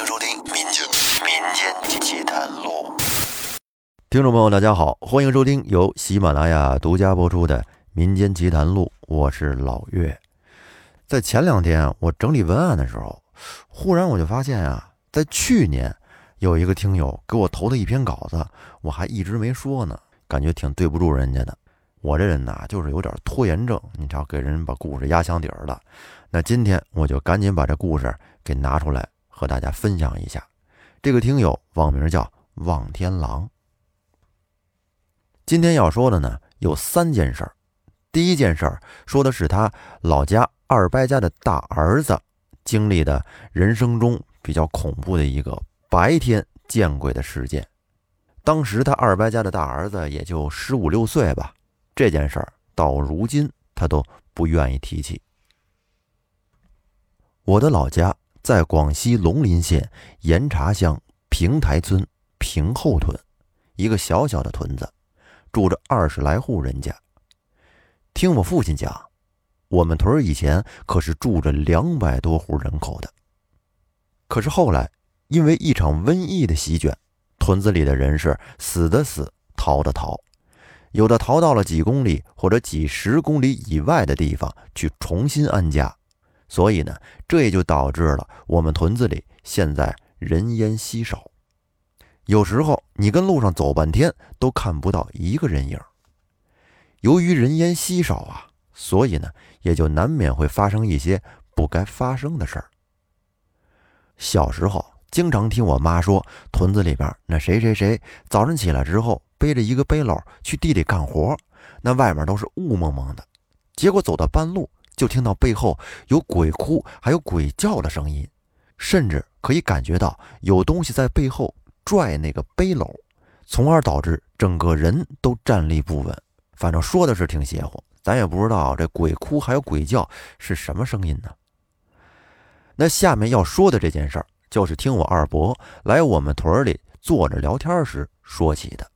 迎收听《民间民间奇谈录》。听众朋友，大家好，欢迎收听由喜马拉雅独家播出的《民间奇谈录》，我是老岳。在前两天我整理文案的时候，忽然我就发现啊，在去年有一个听友给我投的一篇稿子，我还一直没说呢，感觉挺对不住人家的。我这人呐，就是有点拖延症，你瞧，给人把故事压箱底儿了。那今天我就赶紧把这故事给拿出来和大家分享一下。这个听友网名叫望天狼。今天要说的呢有三件事儿。第一件事儿说的是他老家二伯家的大儿子经历的人生中比较恐怖的一个白天见鬼的事件。当时他二伯家的大儿子也就十五六岁吧。这件事儿到如今他都不愿意提起。我的老家在广西龙林县岩茶乡平台村平后屯，一个小小的屯子，住着二十来户人家。听我父亲讲，我们屯以前可是住着两百多户人口的。可是后来因为一场瘟疫的席卷，屯子里的人是死的死，逃的逃。有的逃到了几公里或者几十公里以外的地方去重新安家，所以呢，这也就导致了我们屯子里现在人烟稀少。有时候你跟路上走半天都看不到一个人影。由于人烟稀少啊，所以呢，也就难免会发生一些不该发生的事儿。小时候经常听我妈说，屯子里边那谁谁谁早上起来之后。背着一个背篓去地里干活，那外面都是雾蒙蒙的。结果走到半路，就听到背后有鬼哭，还有鬼叫的声音，甚至可以感觉到有东西在背后拽那个背篓，从而导致整个人都站立不稳。反正说的是挺邪乎，咱也不知道这鬼哭还有鬼叫是什么声音呢。那下面要说的这件事儿，就是听我二伯来我们屯里坐着聊天时说起的。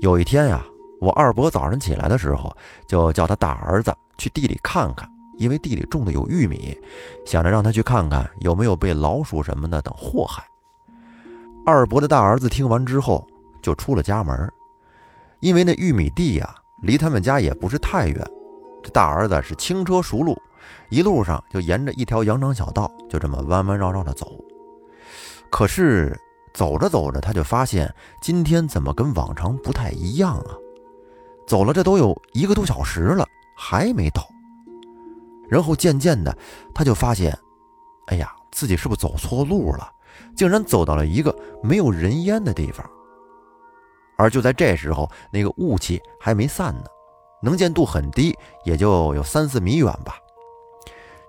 有一天呀，我二伯早上起来的时候，就叫他大儿子去地里看看，因为地里种的有玉米，想着让他去看看有没有被老鼠什么的等祸害。二伯的大儿子听完之后，就出了家门，因为那玉米地呀，离他们家也不是太远。这大儿子是轻车熟路，一路上就沿着一条羊肠小道，就这么弯弯绕绕的走。可是。走着走着，他就发现今天怎么跟往常不太一样啊？走了这都有一个多小时了，还没到。然后渐渐的，他就发现，哎呀，自己是不是走错路了？竟然走到了一个没有人烟的地方。而就在这时候，那个雾气还没散呢，能见度很低，也就有三四米远吧。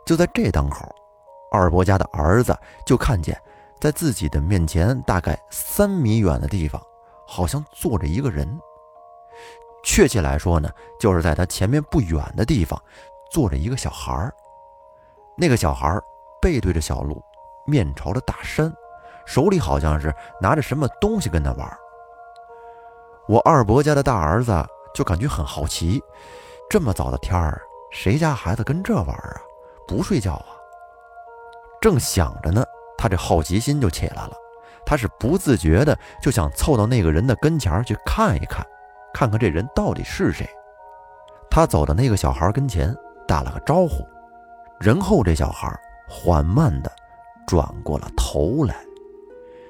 就在这当口，二伯家的儿子就看见。在自己的面前，大概三米远的地方，好像坐着一个人。确切来说呢，就是在他前面不远的地方，坐着一个小孩儿。那个小孩儿背对着小路，面朝着大山，手里好像是拿着什么东西跟他玩。我二伯家的大儿子就感觉很好奇，这么早的天儿，谁家孩子跟这玩啊？不睡觉啊？正想着呢。他这好奇心就起来了，他是不自觉的就想凑到那个人的跟前去看一看，看看这人到底是谁。他走到那个小孩跟前，打了个招呼，然后这小孩缓慢的转过了头来。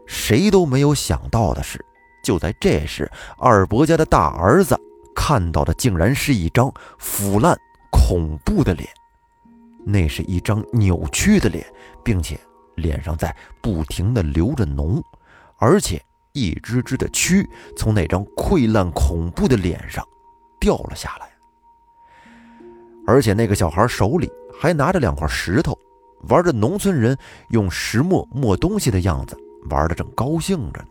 谁都没有想到的是，就在这时，二伯家的大儿子看到的竟然是一张腐烂恐怖的脸，那是一张扭曲的脸，并且。脸上在不停地流着脓，而且一只只的蛆从那张溃烂恐怖的脸上掉了下来。而且那个小孩手里还拿着两块石头，玩着农村人用石磨磨东西的样子，玩的正高兴着呢。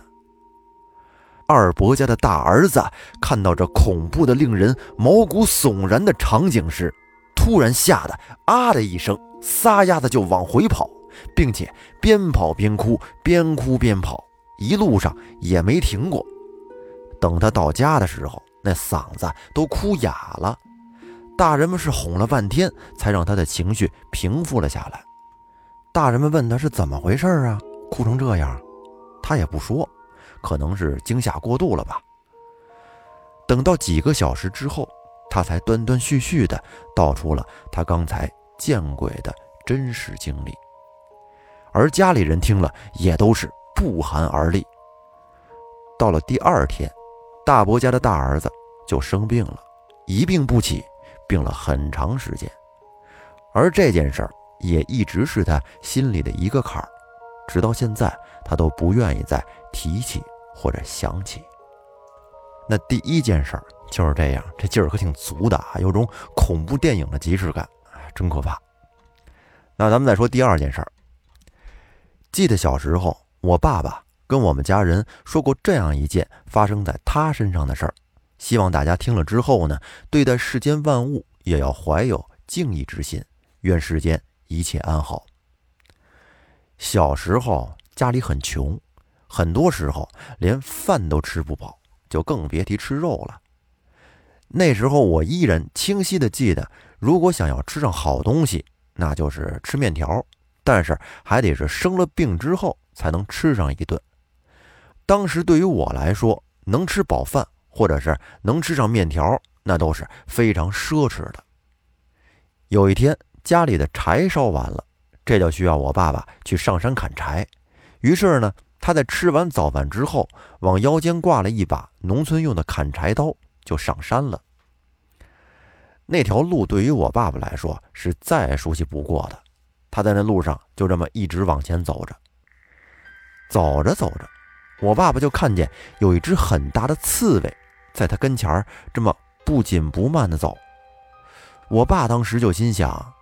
二伯家的大儿子看到这恐怖的、令人毛骨悚然的场景时，突然吓得啊的一声，撒丫子就往回跑。并且边跑边哭，边哭边跑，一路上也没停过。等他到家的时候，那嗓子都哭哑了。大人们是哄了半天，才让他的情绪平复了下来。大人们问他是怎么回事啊？哭成这样，他也不说，可能是惊吓过度了吧。等到几个小时之后，他才断断续续的道出了他刚才见鬼的真实经历，而家里人听了也都是不寒而栗。到了第二天，大伯家的大儿子就生病了，一病不起，病了很长时间，而这件事儿也一直是他心里的一个坎儿，直到现在他都不愿意再提起或者想起。那第一件事儿就是这样，这劲儿可挺足的啊，有种恐怖电影的即视感，真可怕。那咱们再说第二件事儿。记得小时候，我爸爸跟我们家人说过这样一件发生在他身上的事儿，希望大家听了之后呢，对待世间万物也要怀有敬意之心，愿世间一切安好。小时候家里很穷，很多时候连饭都吃不饱。就更别提吃肉了。那时候我依然清晰的记得，如果想要吃上好东西，那就是吃面条，但是还得是生了病之后才能吃上一顿。当时对于我来说，能吃饱饭或者是能吃上面条，那都是非常奢侈的。有一天家里的柴烧完了，这就需要我爸爸去上山砍柴，于是呢。他在吃完早饭之后，往腰间挂了一把农村用的砍柴刀，就上山了。那条路对于我爸爸来说是再熟悉不过的。他在那路上就这么一直往前走着，走着走着，我爸爸就看见有一只很大的刺猬在他跟前儿这么不紧不慢的走。我爸当时就心想，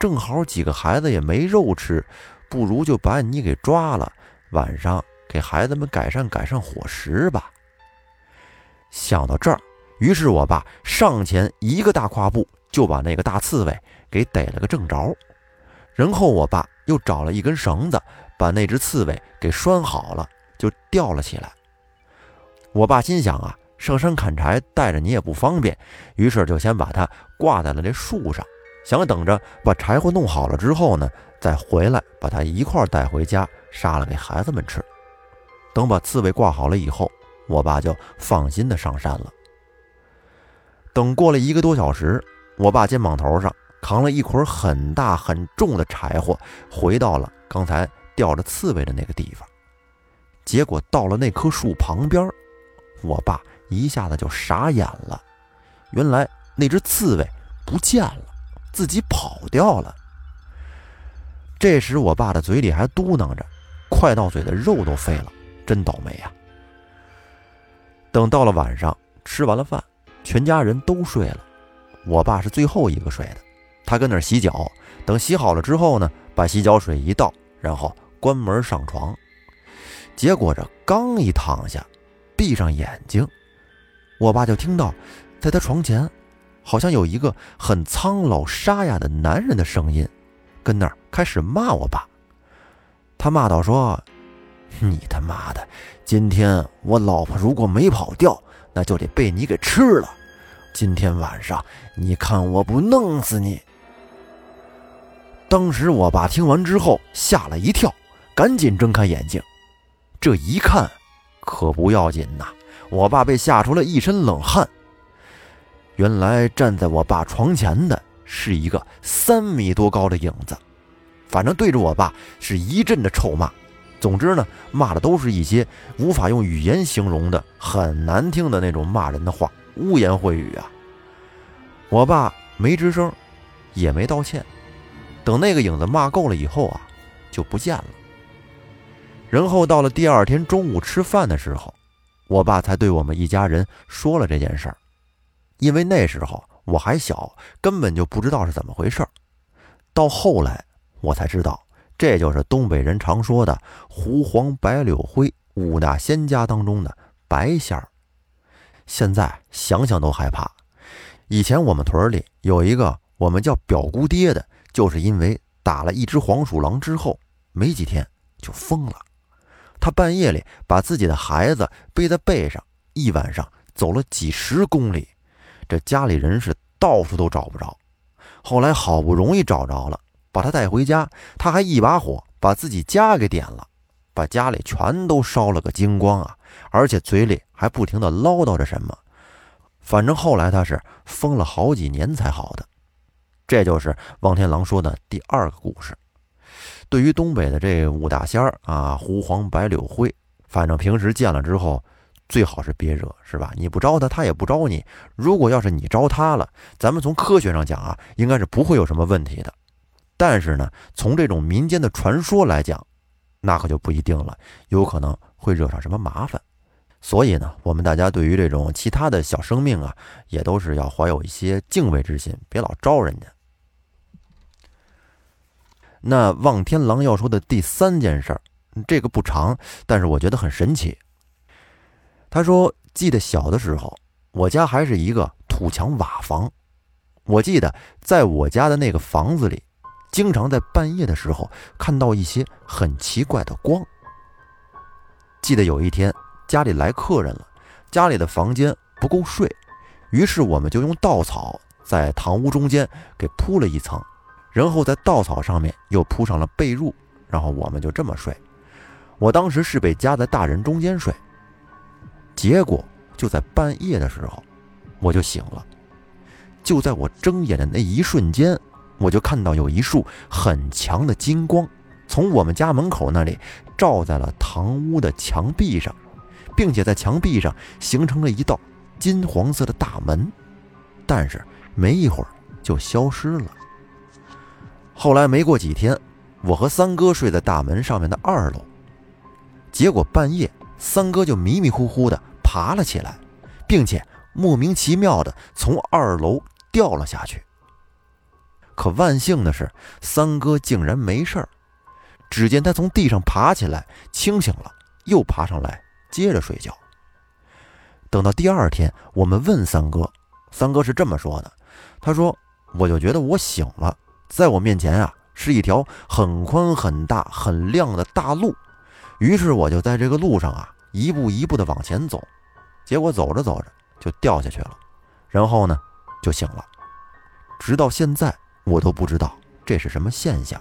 正好几个孩子也没肉吃，不如就把你给抓了。晚上给孩子们改善改善伙食吧。想到这儿，于是我爸上前一个大跨步，就把那个大刺猬给逮了个正着。然后我爸又找了一根绳子，把那只刺猬给拴好了，就吊了起来。我爸心想啊，上山砍柴带着你也不方便，于是就先把它挂在了这树上，想等着把柴火弄好了之后呢，再回来把它一块带回家。杀了给孩子们吃。等把刺猬挂好了以后，我爸就放心的上山了。等过了一个多小时，我爸肩膀头上扛了一捆很大很重的柴火，回到了刚才吊着刺猬的那个地方。结果到了那棵树旁边，我爸一下子就傻眼了。原来那只刺猬不见了，自己跑掉了。这时，我爸的嘴里还嘟囔着。快到嘴的肉都废了，真倒霉呀！等到了晚上，吃完了饭，全家人都睡了，我爸是最后一个睡的。他跟那儿洗脚，等洗好了之后呢，把洗脚水一倒，然后关门上床。结果这刚一躺下，闭上眼睛，我爸就听到，在他床前，好像有一个很苍老沙哑的男人的声音，跟那儿开始骂我爸。他骂道：“说，你他妈的，今天我老婆如果没跑掉，那就得被你给吃了。今天晚上，你看我不弄死你！”当时我爸听完之后吓了一跳，赶紧睁开眼睛。这一看，可不要紧呐！我爸被吓出了一身冷汗。原来站在我爸床前的是一个三米多高的影子。反正对着我爸是一阵的臭骂，总之呢，骂的都是一些无法用语言形容的很难听的那种骂人的话，污言秽语啊。我爸没吱声，也没道歉。等那个影子骂够了以后啊，就不见了。然后到了第二天中午吃饭的时候，我爸才对我们一家人说了这件事儿，因为那时候我还小，根本就不知道是怎么回事儿。到后来。我才知道，这就是东北人常说的“胡黄白柳灰”五大仙家当中的白仙儿。现在想想都害怕。以前我们屯里有一个我们叫表姑爹的，就是因为打了一只黄鼠狼之后，没几天就疯了。他半夜里把自己的孩子背在背上，一晚上走了几十公里，这家里人是到处都找不着。后来好不容易找着了。把他带回家，他还一把火把自己家给点了。把家里全都烧了个精光啊！而且嘴里还不停地唠叨着什么。反正后来他是疯了好几年才好的。这就是望天狼说的第二个故事。对于东北的这五大仙儿啊，狐黄白柳灰，反正平时见了之后，最好是别惹，是吧？你不招他，他也不招你。如果要是你招他了，咱们从科学上讲啊，应该是不会有什么问题的。但是呢，从这种民间的传说来讲，那可就不一定了，有可能会惹上什么麻烦。所以呢，我们大家对于这种其他的小生命啊，也都是要怀有一些敬畏之心，别老招人家。那望天狼要说的第三件事儿，这个不长，但是我觉得很神奇。他说：“记得小的时候，我家还是一个土墙瓦房。我记得在我家的那个房子里，经常在半夜的时候看到一些很奇怪的光。记得有一天家里来客人了，家里的房间不够睡，于是我们就用稻草在堂屋中间给铺了一层。”然后在稻草上面又铺上了被褥，然后我们就这么睡。我当时是被夹在大人中间睡，结果就在半夜的时候，我就醒了。就在我睁眼的那一瞬间，我就看到有一束很强的金光从我们家门口那里照在了堂屋的墙壁上，并且在墙壁上形成了一道金黄色的大门，但是没一会儿就消失了。后来没过几天，我和三哥睡在大门上面的二楼，结果半夜三哥就迷迷糊糊的爬了起来，并且莫名其妙的从二楼掉了下去。可万幸的是，三哥竟然没事儿。只见他从地上爬起来，清醒了，又爬上来接着睡觉。等到第二天，我们问三哥，三哥是这么说的：“他说，我就觉得我醒了。”在我面前啊，是一条很宽、很大、很亮的大路。于是我就在这个路上啊，一步一步的往前走。结果走着走着就掉下去了，然后呢，就醒了。直到现在，我都不知道这是什么现象。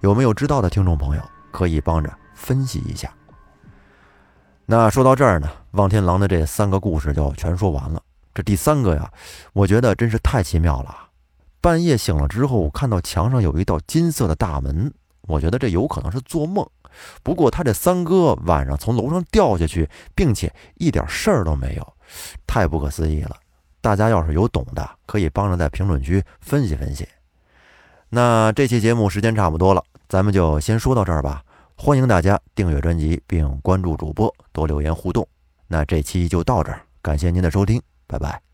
有没有知道的听众朋友，可以帮着分析一下。那说到这儿呢，望天狼的这三个故事就全说完了。这第三个呀，我觉得真是太奇妙了。半夜醒了之后，我看到墙上有一道金色的大门，我觉得这有可能是做梦。不过他这三哥晚上从楼上掉下去，并且一点事儿都没有，太不可思议了。大家要是有懂的，可以帮着在评论区分析分析。那这期节目时间差不多了，咱们就先说到这儿吧。欢迎大家订阅专辑并关注主播，多留言互动。那这期就到这儿，感谢您的收听，拜拜。